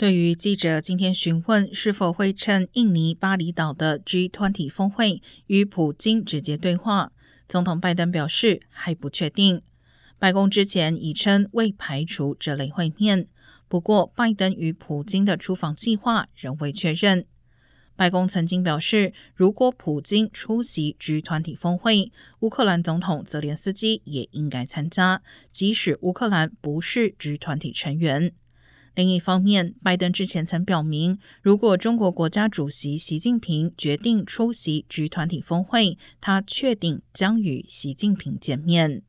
对于记者今天询问是否会趁印尼巴厘岛的 G20 峰会与普京直接对话，总统拜登表示还不确定。白宫之前已称未排除这类会面，不过拜登与普京的出访计划仍未确认。白宫曾经表示，如果普京出席 G20 峰会，乌克兰总统泽连斯基也应该参加，即使乌克兰不是 G20 成员。另一方面，拜登之前曾表明，如果中国国家主席习近平决定出席 G 团体峰会，他确定将与习近平见面。